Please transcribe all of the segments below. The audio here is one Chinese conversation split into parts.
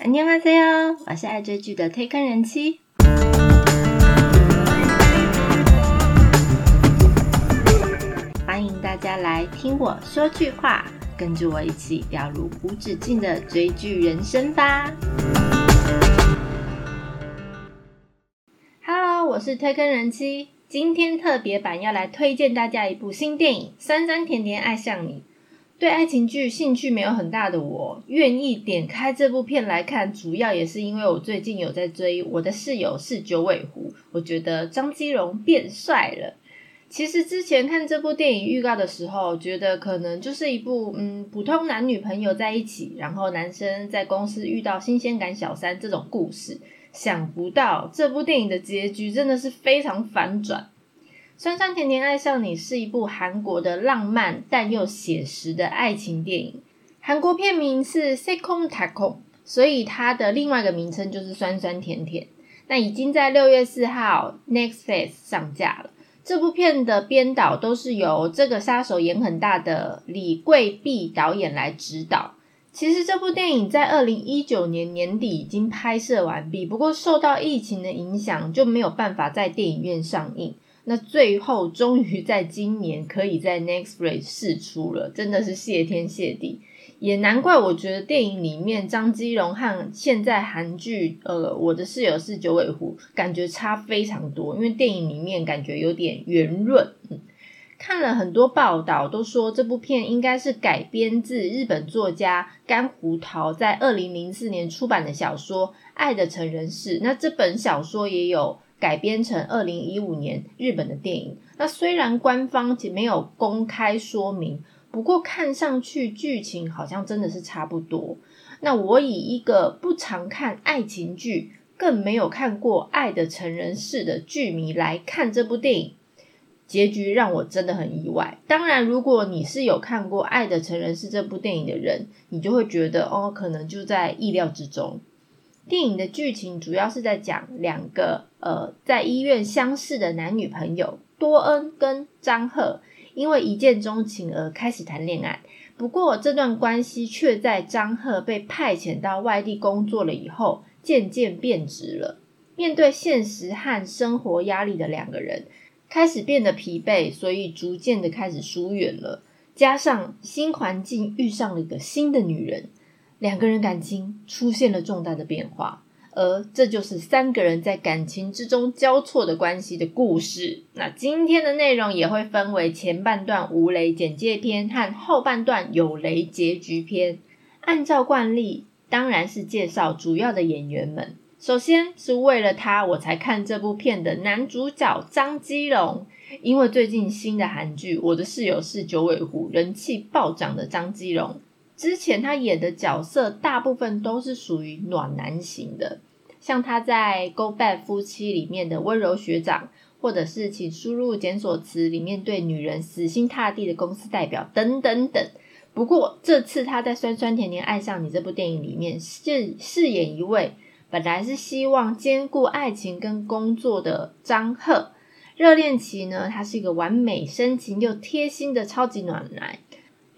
안녕하세요，我是爱追剧的推坑人妻。欢迎大家来听我说句话，跟着我一起掉入无止境的追剧人生吧。Hello，我是推坑人妻，今天特别版要来推荐大家一部新电影《酸酸甜甜爱上你》。 对爱情剧兴趣没有很大的我，愿意点开这部片来看，主要也是因为我最近有在追《我的室友是九尾狐》，我觉得张基荣变帅了。其实之前看这部电影预告的时候，觉得可能就是一部嗯普通男女朋友在一起，然后男生在公司遇到新鲜感小三这种故事。想不到这部电影的结局真的是非常反转。酸酸甜甜爱上你是一部韩国的浪漫但又写实的爱情电影。韩国片名是《s e k o n t a k o 所以它的另外一个名称就是酸酸甜甜。那已经在六月四号 Next Face 上架了。这部片的编导都是由这个杀手演很大的李贵碧导演来指导。其实这部电影在二零一九年年底已经拍摄完毕，不过受到疫情的影响，就没有办法在电影院上映。那最后终于在今年可以在 Next Play 试出了，真的是谢天谢地，也难怪我觉得电影里面张基荣和现在韩剧呃我的室友是九尾狐感觉差非常多，因为电影里面感觉有点圆润。看了很多报道，都说这部片应该是改编自日本作家甘胡桃在二零零四年出版的小说《爱的成人式》。那这本小说也有。改编成二零一五年日本的电影。那虽然官方没有公开说明，不过看上去剧情好像真的是差不多。那我以一个不常看爱情剧，更没有看过《爱的成人式》的剧迷来看这部电影，结局让我真的很意外。当然，如果你是有看过《爱的成人式》这部电影的人，你就会觉得哦，可能就在意料之中。电影的剧情主要是在讲两个呃在医院相识的男女朋友多恩跟张赫，因为一见钟情而开始谈恋爱。不过这段关系却在张赫被派遣到外地工作了以后，渐渐变质了。面对现实和生活压力的两个人，开始变得疲惫，所以逐渐的开始疏远了。加上新环境遇上了一个新的女人。两个人感情出现了重大的变化，而这就是三个人在感情之中交错的关系的故事。那今天的内容也会分为前半段无雷简介篇和后半段有雷结局篇。按照惯例，当然是介绍主要的演员们。首先是为了他我才看这部片的男主角张基龙，因为最近新的韩剧《我的室友是九尾狐》人气暴涨的张基龙。之前他演的角色大部分都是属于暖男型的，像他在《Go Back 夫妻》里面的温柔学长，或者是请输入检索词里面对女人死心塌地的公司代表等等等。不过这次他在《酸酸甜甜爱上你》这部电影里面饰饰演一位本来是希望兼顾爱情跟工作的张赫。热恋期呢，他是一个完美深情又贴心的超级暖男。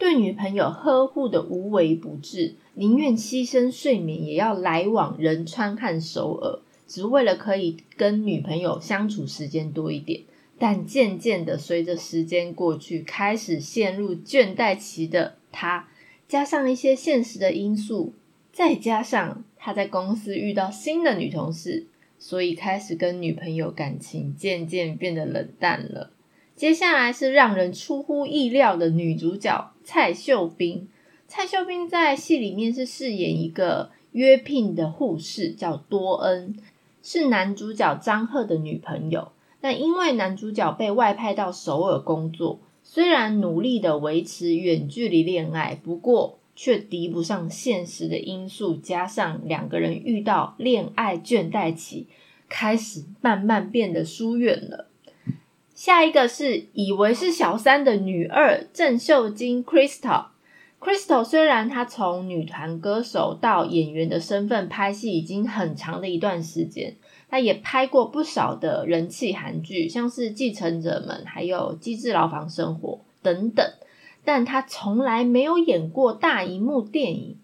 对女朋友呵护的无微不至，宁愿牺牲睡眠也要来往仁川和首尔，只为了可以跟女朋友相处时间多一点。但渐渐的，随着时间过去，开始陷入倦怠期的他，加上一些现实的因素，再加上他在公司遇到新的女同事，所以开始跟女朋友感情渐渐变得冷淡了。接下来是让人出乎意料的女主角蔡秀彬。蔡秀彬在戏里面是饰演一个约聘的护士，叫多恩，是男主角张赫的女朋友。那因为男主角被外派到首尔工作，虽然努力的维持远距离恋爱，不过却敌不上现实的因素，加上两个人遇到恋爱倦怠期，开始慢慢变得疏远了。下一个是以为是小三的女二郑秀晶 Crystal。Crystal 虽然她从女团歌手到演员的身份拍戏已经很长的一段时间，她也拍过不少的人气韩剧，像是《继承者们》还有《机智牢房生活》等等，但她从来没有演过大荧幕电影。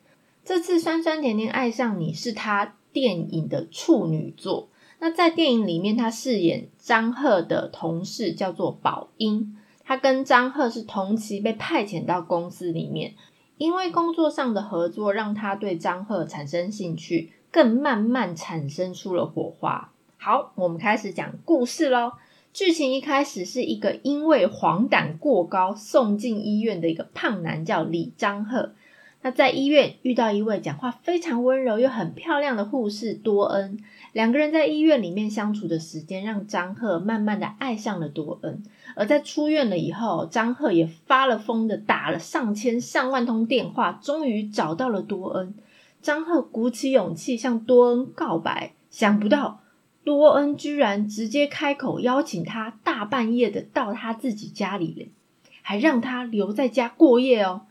这次酸酸甜甜爱上你是她电影的处女作。那在电影里面，他饰演张赫的同事叫做宝英，他跟张赫是同期被派遣到公司里面，因为工作上的合作让他对张赫产生兴趣，更慢慢产生出了火花。好，我们开始讲故事喽。剧情一开始是一个因为黄疸过高送进医院的一个胖男，叫李张赫。那在医院遇到一位讲话非常温柔又很漂亮的护士多恩，两个人在医院里面相处的时间，让张赫慢慢的爱上了多恩。而在出院了以后，张赫也发了疯的打了上千上万通电话，终于找到了多恩。张赫鼓起勇气向多恩告白，想不到多恩居然直接开口邀请他大半夜的到他自己家里，还让他留在家过夜哦。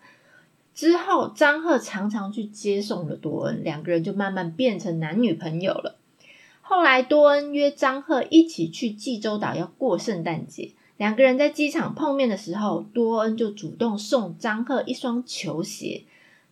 之后，张赫常常去接送了多恩，两个人就慢慢变成男女朋友了。后来，多恩约张赫一起去济州岛要过圣诞节。两个人在机场碰面的时候，多恩就主动送张赫一双球鞋。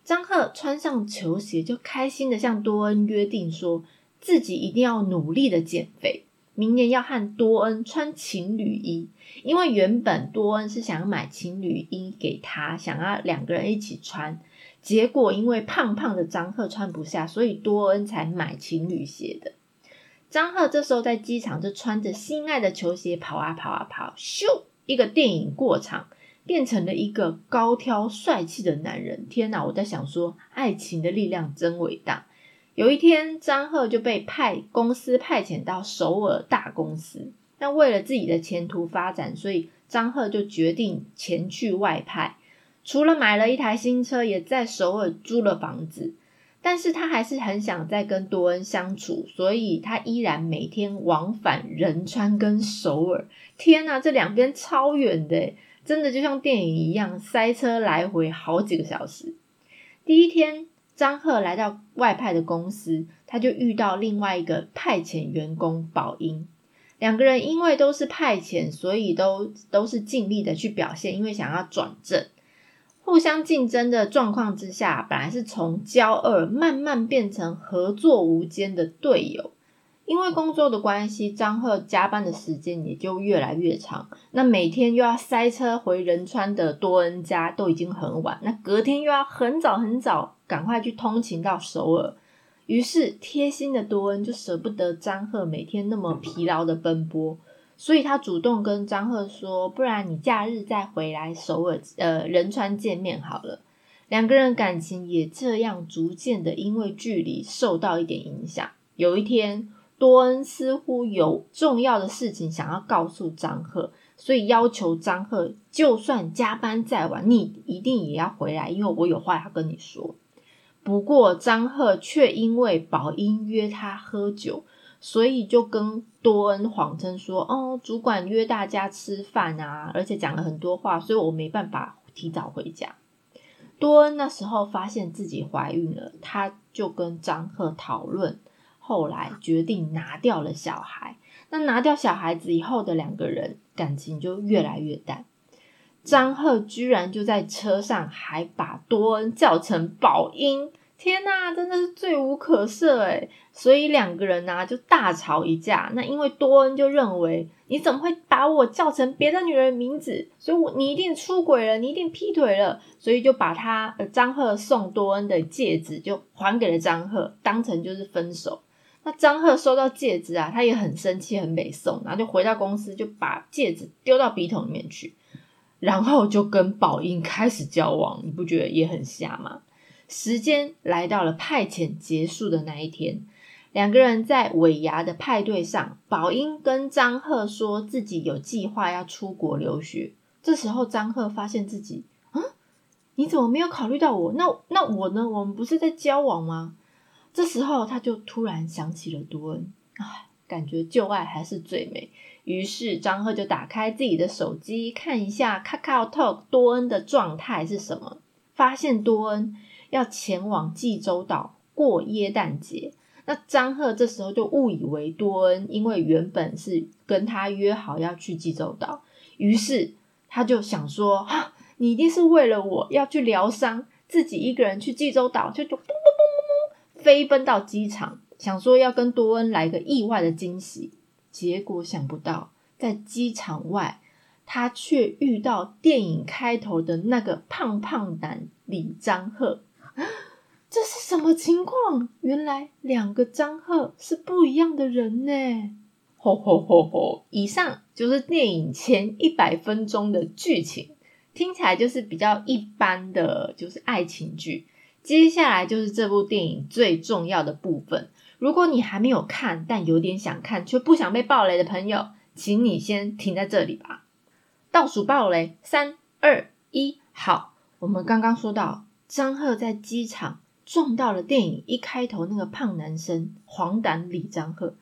张赫穿上球鞋，就开心的向多恩约定，说自己一定要努力的减肥。明年要和多恩穿情侣衣，因为原本多恩是想买情侣衣给他，想要两个人一起穿。结果因为胖胖的张赫穿不下，所以多恩才买情侣鞋的。张赫这时候在机场就穿着心爱的球鞋跑啊跑啊跑，咻！一个电影过场，变成了一个高挑帅气的男人。天哪！我在想说，爱情的力量真伟大。有一天，张赫就被派公司派遣到首尔大公司。那为了自己的前途发展，所以张赫就决定前去外派。除了买了一台新车，也在首尔租了房子。但是他还是很想再跟多恩相处，所以他依然每天往返仁川跟首尔。天呐，这两边超远的，真的就像电影一样，塞车来回好几个小时。第一天。张赫来到外派的公司，他就遇到另外一个派遣员工宝英。两个人因为都是派遣，所以都都是尽力的去表现，因为想要转正，互相竞争的状况之下，本来是从交恶慢慢变成合作无间的队友。因为工作的关系，张赫加班的时间也就越来越长。那每天又要塞车回仁川的多恩家，都已经很晚。那隔天又要很早很早赶快去通勤到首尔。于是贴心的多恩就舍不得张赫每天那么疲劳的奔波，所以他主动跟张赫说：“不然你假日再回来首尔，呃，仁川见面好了。”两个人感情也这样逐渐的因为距离受到一点影响。有一天。多恩似乎有重要的事情想要告诉张赫，所以要求张赫，就算加班再晚，你一定也要回来，因为我有话要跟你说。不过张赫却因为宝英约他喝酒，所以就跟多恩谎称说：“哦，主管约大家吃饭啊，而且讲了很多话，所以我没办法提早回家。”多恩那时候发现自己怀孕了，他就跟张赫讨论。后来决定拿掉了小孩，那拿掉小孩子以后的两个人感情就越来越淡。张赫居然就在车上还把多恩叫成宝英，天呐，真的是罪无可赦诶所以两个人呢就大吵一架。那因为多恩就认为你怎么会把我叫成别的女人名字？所以我你一定出轨了，你一定劈腿了，所以就把他张赫送多恩的戒指就还给了张赫，当成就是分手。那张赫收到戒指啊，他也很生气，很美送，然后就回到公司，就把戒指丢到笔筒里面去，然后就跟宝英开始交往。你不觉得也很瞎吗？时间来到了派遣结束的那一天，两个人在尾牙的派对上，宝英跟张赫说自己有计划要出国留学。这时候张赫发现自己，啊，你怎么没有考虑到我？那那我呢？我们不是在交往吗？这时候，他就突然想起了多恩，唉，感觉旧爱还是最美。于是，张赫就打开自己的手机，看一下 Kakao Talk 多恩的状态是什么。发现多恩要前往济州岛过耶诞节。那张赫这时候就误以为多恩因为原本是跟他约好要去济州岛，于是他就想说：哈，你一定是为了我要去疗伤，自己一个人去济州岛，就就。飞奔到机场，想说要跟多恩来个意外的惊喜。结果想不到，在机场外，他却遇到电影开头的那个胖胖男李张赫。这是什么情况？原来两个张赫是不一样的人呢！吼吼吼吼！以上就是电影前一百分钟的剧情，听起来就是比较一般的就是爱情剧。接下来就是这部电影最重要的部分。如果你还没有看，但有点想看却不想被暴雷的朋友，请你先停在这里吧。倒数暴雷，三二一，好！我们刚刚说到张赫在机场。撞到了电影一开头那个胖男生黄疸李张赫，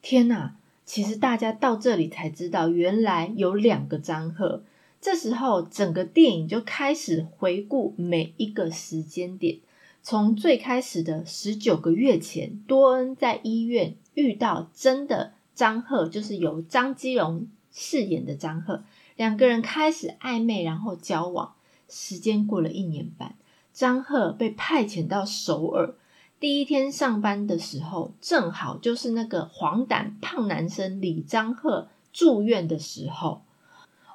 天哪！其实大家到这里才知道，原来有两个张赫。这时候，整个电影就开始回顾每一个时间点，从最开始的十九个月前，多恩在医院遇到真的张赫，就是由张基龙饰演的张赫，两个人开始暧昧，然后交往。时间过了一年半。张赫被派遣到首尔，第一天上班的时候，正好就是那个黄疸胖男生李张赫住院的时候。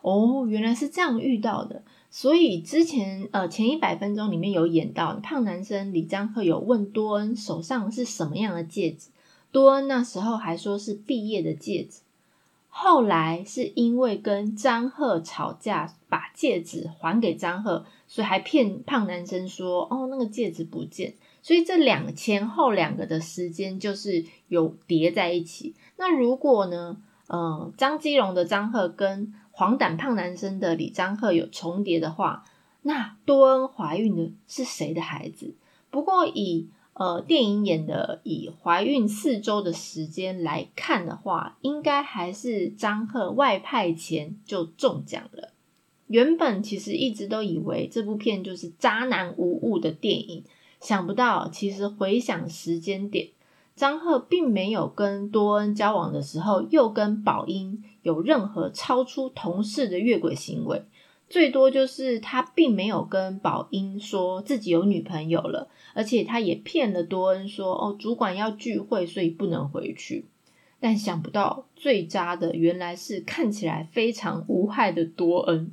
哦，原来是这样遇到的。所以之前呃前一百分钟里面有演到胖男生李张赫有问多恩手上是什么样的戒指，多恩那时候还说是毕业的戒指。后来是因为跟张赫吵架，把戒指还给张赫，所以还骗胖男生说：“哦，那个戒指不见。”所以这两前后两个的时间就是有叠在一起。那如果呢？呃，张基龙的张赫跟黄疸胖男生的李张赫有重叠的话，那多恩怀孕的是谁的孩子？不过以呃，电影演的以怀孕四周的时间来看的话，应该还是张赫外派前就中奖了。原本其实一直都以为这部片就是渣男无误的电影，想不到其实回想时间点，张赫并没有跟多恩交往的时候，又跟宝英有任何超出同事的越轨行为。最多就是他并没有跟宝英说自己有女朋友了，而且他也骗了多恩说哦，主管要聚会，所以不能回去。但想不到最渣的原来是看起来非常无害的多恩，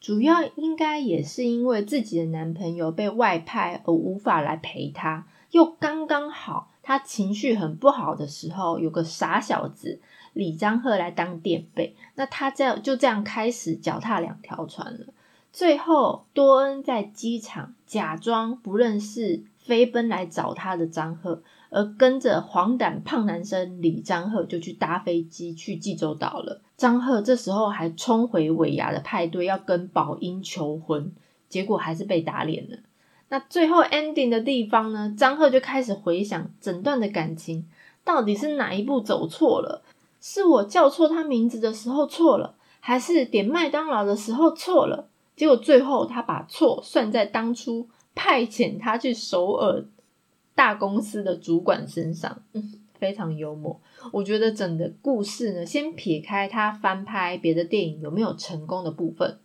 主要应该也是因为自己的男朋友被外派而无法来陪他，又刚刚好他情绪很不好的时候，有个傻小子。李张赫来当垫背，那他这样就这样开始脚踏两条船了。最后，多恩在机场假装不认识飞奔来找他的张赫，而跟着黄疸胖男生李张赫就去搭飞机去济州岛了。张赫这时候还冲回尾牙的派对要跟宝英求婚，结果还是被打脸了。那最后 ending 的地方呢？张赫就开始回想整段的感情，到底是哪一步走错了？是我叫错他名字的时候错了，还是点麦当劳的时候错了？结果最后他把错算在当初派遣他去首尔大公司的主管身上，嗯，非常幽默。我觉得整个故事呢，先撇开他翻拍别的电影有没有成功的部分，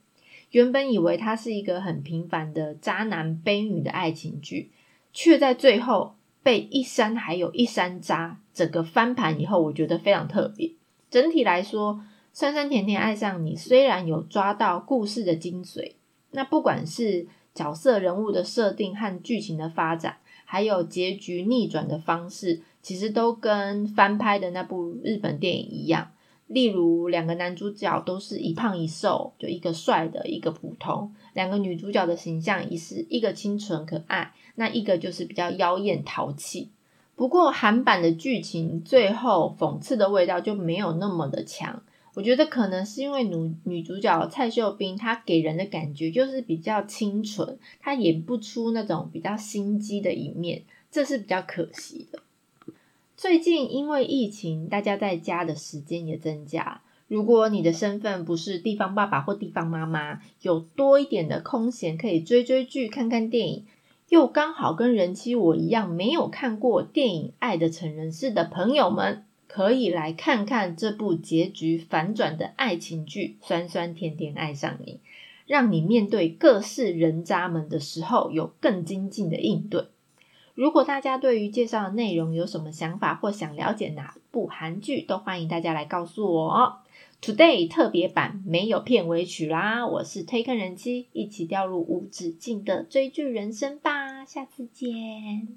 原本以为它是一个很平凡的渣男悲女的爱情剧，却在最后。被一山还有一山渣，整个翻盘以后，我觉得非常特别。整体来说，《酸酸甜甜爱上你》虽然有抓到故事的精髓，那不管是角色人物的设定和剧情的发展，还有结局逆转的方式，其实都跟翻拍的那部日本电影一样。例如，两个男主角都是一胖一瘦，就一个帅的，一个普通；两个女主角的形象也是一个清纯可爱。那一个就是比较妖艳淘气，不过韩版的剧情最后讽刺的味道就没有那么的强。我觉得可能是因为女女主角蔡秀彬她给人的感觉就是比较清纯，她演不出那种比较心机的一面，这是比较可惜的。最近因为疫情，大家在家的时间也增加。如果你的身份不是地方爸爸或地方妈妈，有多一点的空闲可以追追剧、看看电影。又刚好跟人妻我一样没有看过电影《爱的成人式》的朋友们，可以来看看这部结局反转的爱情剧《酸酸甜甜爱上你》，让你面对各式人渣们的时候有更精进的应对。如果大家对于介绍的内容有什么想法，或想了解哪部韩剧，都欢迎大家来告诉我。Today 特别版没有片尾曲啦，我是推坑人妻，一起掉入无止境的追剧人生吧，下次见。